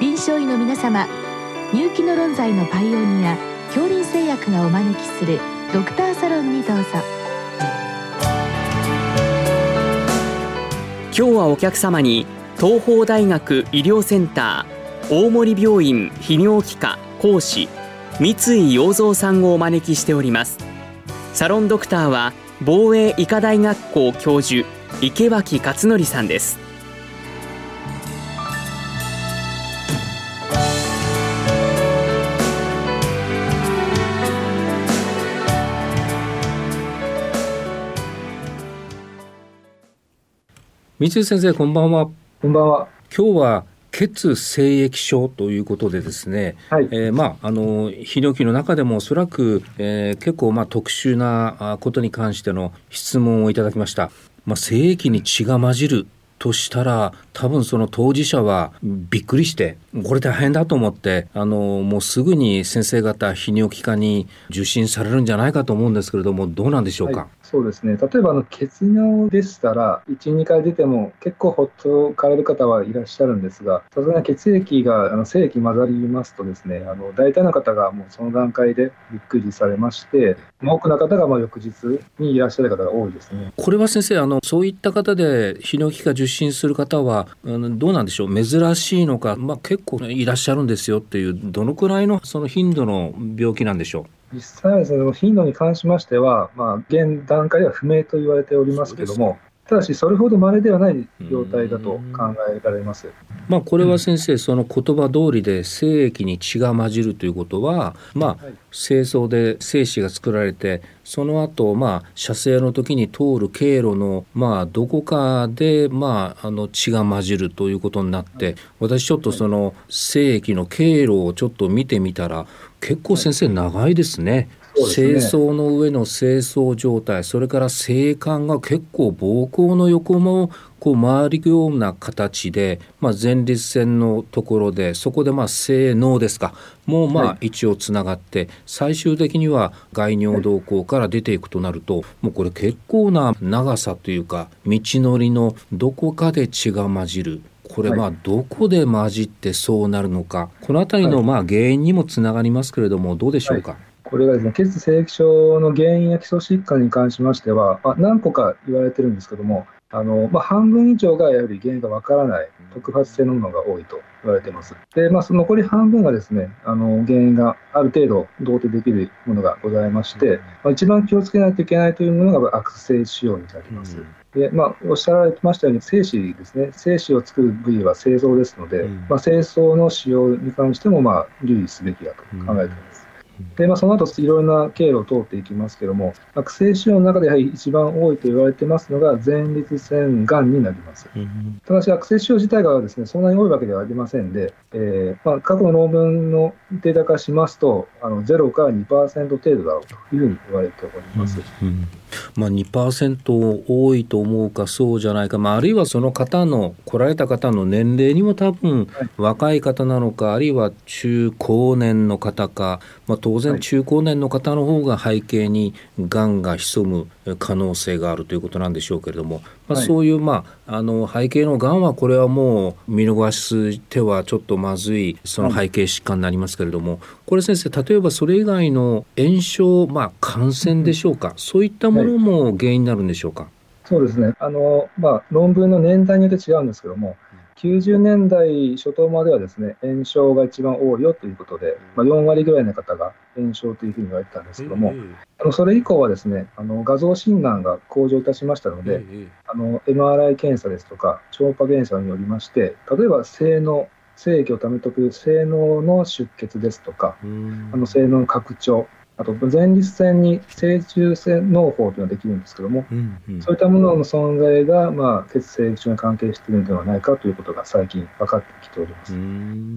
臨床医の皆様入気の論剤のパイオニア恐林製薬がお招きするドクターサロンにどうぞ。今日はお客様に東邦大学医療センター大森病院泌尿器科講師三井陽三さんをお招きしております。サロンドクターは防衛医科大学校教授池脇勝則さんです。三井先生こんばんは。こんばんは。今日は血精液症ということでですね、はい、えー、まああの泌尿器の中でもおそらく、えー、結構まあ特殊なことに関しての質問をいただきました。まあ、精液に血が混じるとしたら多分その当事者はびっくりしてこれ大変だと思ってあのもうすぐに先生方泌尿器科に受診されるんじゃないかと思うんですけれどもどうなんでしょうか、はいそうですね。例えば、の、血尿でしたら、1、2回出ても結構ほっとかれる方はいらっしゃるんですが、さすがに血液が、あの、精液混ざりますとですね、あの、大体の方がもうその段階でびっくりされまして、多くの方がまあ翌日にいらっしゃる方が多いですね。これは先生、あの、そういった方で泌尿器科受診する方は、あのどうなんでしょう？珍しいのか、まあ結構いらっしゃるんですよっていう、どのくらいのその頻度の病気なんでしょう？実際はですね、頻度に関しましては、まあ、現段階では不明と言われておりますけれども、ただし、それほど稀ではない状態だと考えられます。まあ、これは先生、その言葉通りで精液に血が混じるということは、まあ、精巣で精子が作られて、その後、まあ、射精の時に通る経路の、まあ、どこかで、まあ、あの血が混じるということになって、私ちょっとその精液の経路をちょっと見てみたら、結構先生長いですね。清掃の上の清掃状態それから性感が結構膀胱の横もこう回るような形で、まあ、前立腺のところでそこでまあ性能ですかもうまあ一応つながって、はい、最終的には外尿道口から出ていくとなるともうこれ結構な長さというか道のりのどこかで血が混じる。これまあどこで混じってそうなるのか、この辺りのまあ原因にもつながりますけれどもどうでしょうか？はい。これがですね、血性液症の原因や基礎疾患に関しましては、まあ、何個か言われてるんですけども、あのまあ、半分以上がやはり原因がわからない特発性のものが多いと言われています。で、まあ、その残り半分がですね、あの原因がある程度同定できるものがございまして、まあ、一番気をつけないといけないというものが悪性腫瘍になります。でまあ、おっしゃられてましたように、精子ですね、精子を作る部位は精巣ですので、うん、まあ、精巣の使用に関しても、まあ、留意すべきだと考えています。で、まあ、その後いろいろな経路を通っていきますけれども、悪性腫瘍の中でやはり一番多いと言われてますのが前立腺がんになります。ただし、悪性腫瘍自体がですねそんなに多いわけではありませんで、えーまあ、過去の論文のデータ化しますと、あの0から2%程度だろうというふうに言われております。うんうん。まあ、2%多いと思うかそうじゃないか、まあ、あるいはその方の来られた方の年齢にも多分若い方なのかあるいは中高年の方か、まあ、当然中高年の方の方が背景にがんが潜む可能性があるということなんでしょうけれども、まあ、そういう、まあ、あの背景のがんはこれはもう見逃してはちょっとまずいその背景疾患になりますけれどもこれ先生例えばそれ以外の炎症、まあ、感染でしょうか、そういったものも原因になるんでしょうか？そうですね。あの、まあ、論文の年代によって違うんですけども、90年代初頭まではですね炎症が一番多いよということで、まあ、4割ぐらいの方が炎症というふうに言われてたんですけども、あのそれ以降はですねあの画像診断が向上いたしましたので、あの MRI 検査ですとか超音波検査によりまして例えば性能精液をためとく性能の出血ですとか、あの性能の拡張あと前立腺に正中性農法というのができるんですけども、うんうん、そういったものの存在が、まあ、血清液症に関係しているのではないかということが最近分かってきております。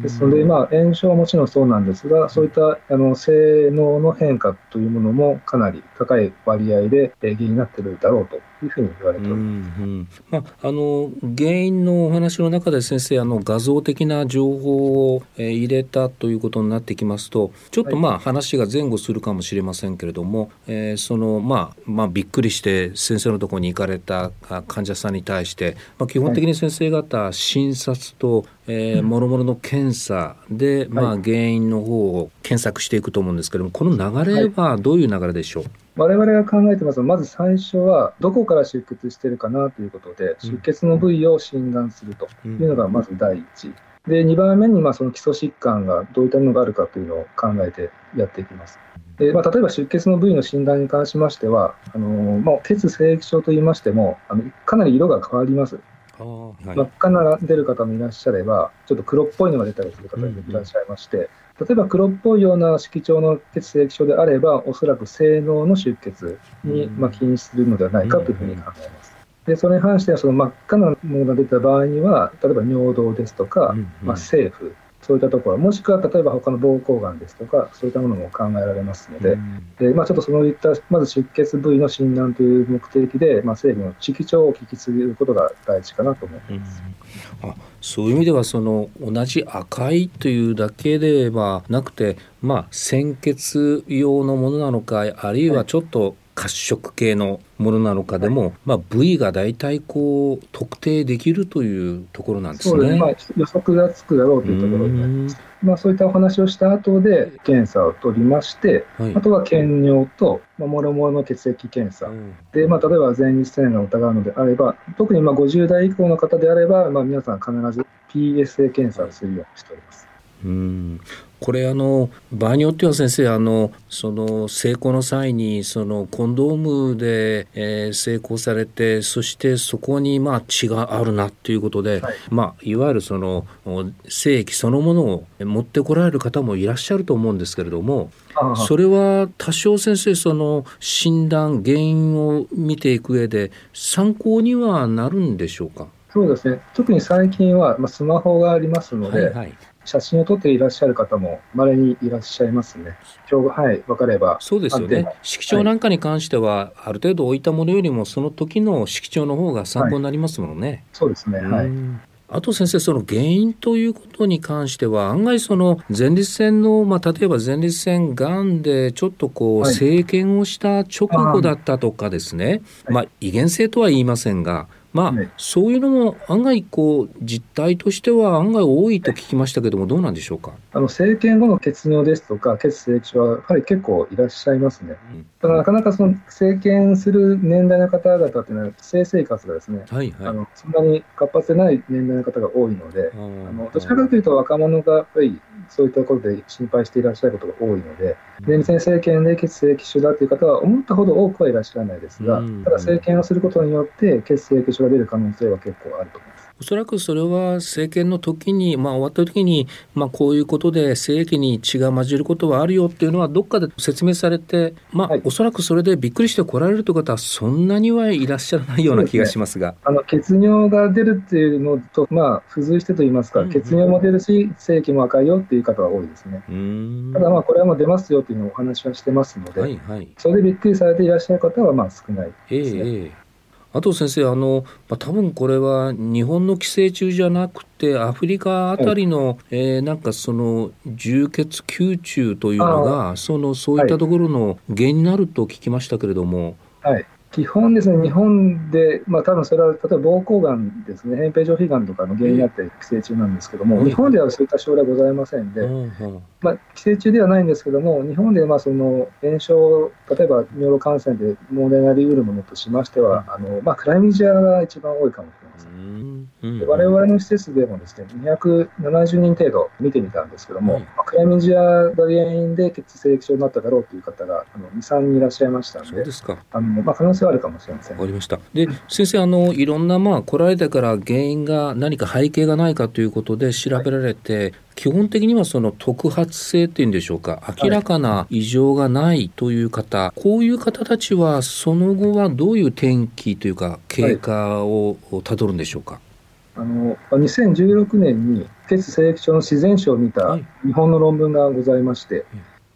ですので、まあ、炎症はもちろんそうなんですが、そういったあの性能の変化というものもかなり高い割合で原因になっているだろうというふうに言われております。うんうん。まあ、あの原因のお話の中で先生あの画像的な情報を、えー、入れたということになってきますとちょっとまあ、話が前後するかかもしれませんけれども、えー、そのまあまあびっくりして先生のところに行かれた患者さんに対して、まあ、基本的に先生方診察と、えー、もろもろの検査で、まあ、原因の方を検索していくと思うんですけれどもこの流れはどういう流れでしょう、我々が考えてますまず最初は、どこから出血しているかなということで、出血の部位を診断するというのがまず第一。で、2番目に、まあ、その基礎疾患がどういったものがあるかというのを考えてやっていきます。でまあ、例えば出血の部位の診断に関しましては、あのまあ、血清液症といいましても、あのかなり色が変わります。はい、真っ赤な出る方もいらっしゃれば、ちょっと黒っぽいのが出たりする方がいらっしゃいまして、例えば黒っぽいような色調の血清液症であれば、おそらく性能の出血にまあ起因するのではないかというふうに考えます。でそれに関しては、その真っ赤なものが出た場合には、例えば尿道ですとか、まあ、政府、そういったところ、もしくは例えば他の膀胱がんですとか、そういったものも考えられますので、でまあ、ちょっとそういった、まず出血部位の診断という目的で、まあ、整備の地調を聞き継ぐことが大事かなと思います。あそういう意味ではその同じ赤いというだけではなくて、まあ、鮮血用のものなのかあるいはちょっと褐色系のものなのかでも、はい、まあ、部位が大体こう特定できるというところなんですね。そうですまあ、予測がつくだろうというところになります。まあ、そういったお話をした後で検査を取りまして、はい、あとは検尿と、まあ、もろもろの血液検査、うん、でまあ、例えば前立腺が疑うのであれば、特にまあ50代以降の方であれば、まあ、皆さん必ず PSA 検査をするようにしております。うん。これあの場合によっては先生あのその成功の際にそのコンドームで、えー、成功されてそしてそこにまあ血があるなということで、はい、まあいわゆるその精液そのものを持ってこられる方もいらっしゃると思うんですけれどもそれは多少先生その診断原因を見ていく上で参考にはなるんでしょうか？そうですね特に最近は、まあ、スマホがありますので、はいはい写真を撮っていらっしゃる方もまれにいらっしゃいますね。表が、はい、分かれば。そうですよね。色調なんかに関しては、はい、ある程度置いたものよりも、その時の色調の方が参考になりますもんね。はい、そうですね。はい。あと先生その原因ということに関しては案外その前立腺の、まあ、例えば前立腺がんでちょっとこう生検をした直後だったとかですね、まあ、遺伝性とは言いませんがまあ、ね、そういうのも案外こう実態としては案外多いと聞きましたけどもどうなんでしょうか？あの政権後の血尿ですとか血清液症はやはり結構いらっしゃいますね、うん、ただなかなかその政権する年代の方々っていうのは性生活がですね、はいはい、あのそんなに活発でない年代の方が多いのであのどちらかというと若者がやっぱりそういったことで心配していらっしゃることが多いので、前立腺政権で血液腫だという方は思ったほど多くはいらっしゃらないですが、ただ政権をすることによって血液腫が出る可能性は結構あると思います。おそらくそれは政権の時に、まあ、終わった時に、まあ、こういうことで精液に血が混じることはあるよっていうのはどっかで説明されて、まあ、はい、おそらくそれでびっくりして来られるという方はそんなにはいらっしゃらないような気がしますが。すね、あの血尿が出るっていうのと、まあ、付随してといいますか、うんうん、血尿も出るし精液も赤いよっていう方は多いですね。ただまあこれはもう出ますよっていうのをお話はしてますので、はいはい、それでびっくりされていらっしゃる方はまあ少ないですね。えーあと先生あの、まあ、多分これは日本の寄生虫じゃなくてアフリカあたりの、はい、えー、なんかその充血吸虫というのがそのそういったところの原因になると聞きましたけれども。はい、基本ですね、日本で、まあ多分それは例えば膀胱がんですね、扁平上皮がんとかの原因になって寄生虫なんですけども、日本ではそういった症例はございませんで、まあ、寄生虫ではないんですけども、日本でまあその炎症、例えば尿路感染で問題になりうるものとしましては、あのまあ、クラミジアが一番多いかもしれません。われわれの施設でもですね、270人程度見てみたんですけども、まあ、クラミジアが原因で血清液症になっただろうという方があの2、3人いらっしゃいましたので、そうですかあのまあ、可能性はあるかもしれません。わかりました。で、先生、あのいろんな、まあ、来られてから原因が何か背景がないかということで調べられて、はい基本的にはその特発性っていうんでしょうか明らかな異常がないという方、はい、こういう方たちはその後はどういう転機というか経過をたどるんでしょうか、あの2016年に血清液症の自然史を見た日本の論文がございまして、はい、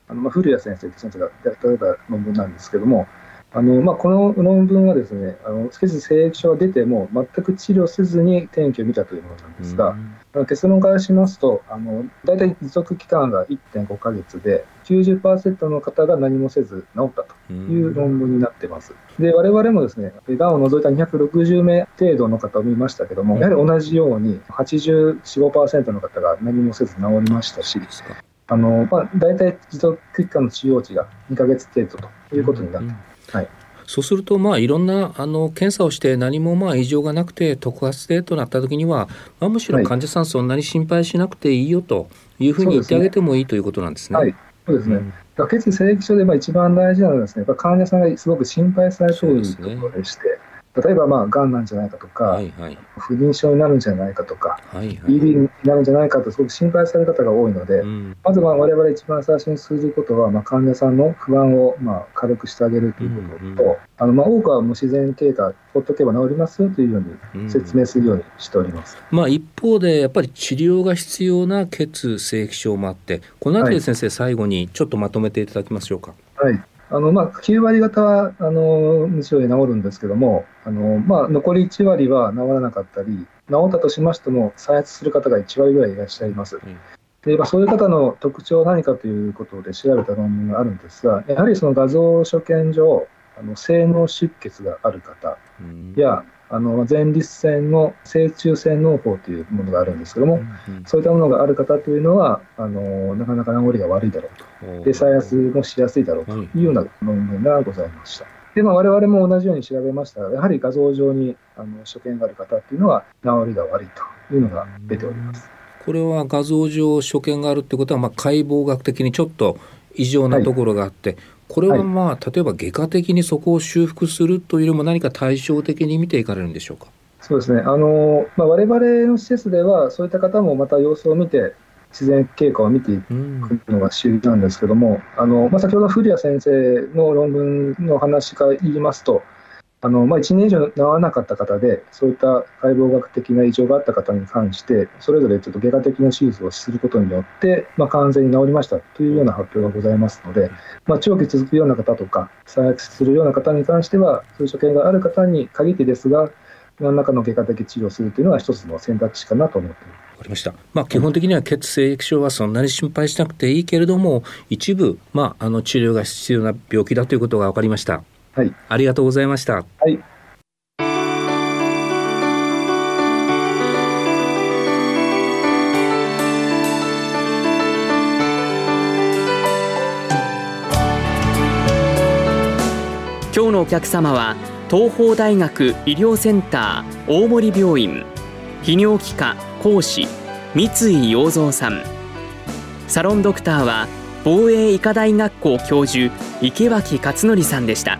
あのまあ、古谷先生と先生がやった論文なんですけどもあのまあ、この論文はですね、あの血性液症が出ても全く治療せずに転機を見たというものなんですが、うん、結論からしますと、あの大体持続期間が1.5ヶ月で、90%の方が何もせず治ったという論文になってます。で、我々もですね、がんを除いた260名程度の方を見ましたけども、やはり同じように84、5%の方が何もせず治りましたし、あのまあ、大体持続期間の治療値が2ヶ月程度ということになってます。はいそうすると、まあ、いろんなあの検査をして何もまあ異常がなくて特発性となったときには、まあ、むしろ患者さんそんなに心配しなくていいよというふうに言ってあげてもいいということなんですね。はい。そうですね。血液症でまあ一番大事なのはですね、やっぱ患者さんがすごく心配されているところでして、例えば、まあ、がんなんじゃないかとか、はいはい、不妊症になるんじゃないかとか、はいはい、ED になるんじゃないかと、すごく心配される方が多いので、うん、まず、われわれ一番最初にすることは、まあ、患者さんの不安を、まあ、軽くしてあげるということと、うんうん、あのまあ、多くはもう自然経過、ほっとけば治りますよというように説明するようにしております、うん、まあ、一方で、やっぱり治療が必要な血性液症もあって、このあたり、先生、最後にちょっとまとめていただけましょうか。はいあのまあ、9割方はあのむしろ治るんですけども、あのまあ、残り1割は治らなかったり、治ったとしましても、再発する方が1割ぐらいいらっしゃいます。でまあ、そういう方の特徴は何かということで調べた論文があるんですが、やはりその画像所見上、あの性脳出血がある方や、あの前立腺の正中腺嚢胞というものがあるんですけども、そういったものがある方というのはあのなかなか治りが悪いだろうと。で再発もしやすいだろうと。い。うような論文がございました。でまあ、我々も同じように調べました。が、やはり画像上にあの所見がある方っていうのは、治りが悪いというのが出ております。これは画像上所見があるってことは、まあ、解剖学的にちょっと異常なところがあって、はい、これはまあ、はい、例えば外科的にそこを修復するというよりも何か対照的に見ていかれるんでしょうか？そうですねあの、まあ、我々の施設ではそういった方もまた様子を見て自然経過を見ていくのが主流なんですけども、うん、あのまあ、先ほど古谷先生の論文の話から言いますとあの、まあ、1年以上治らなかった方で、そういった解剖学的な異常があった方に関して、それぞれちょっと外科的な手術をすることによって、まあ、完全に治りましたというような発表がございますので、まあ、長期続くような方とか、再発するような方に関しては、そういう所見がある方に限ってですが、何らかの外科的治療をするというのは一つの選択肢かなと思っています。わかりました。まあ、基本的には血清液症はそんなに心配しなくていいけれども、一部、まあ、あの治療が必要な病気だということが分かりました。はい、ありがとうございました。はい。今日のお客様は東邦大学医療センター大森病院泌尿器科講師三井洋三さんサロンドクターは防衛医科大学校教授池脇勝則さんでした。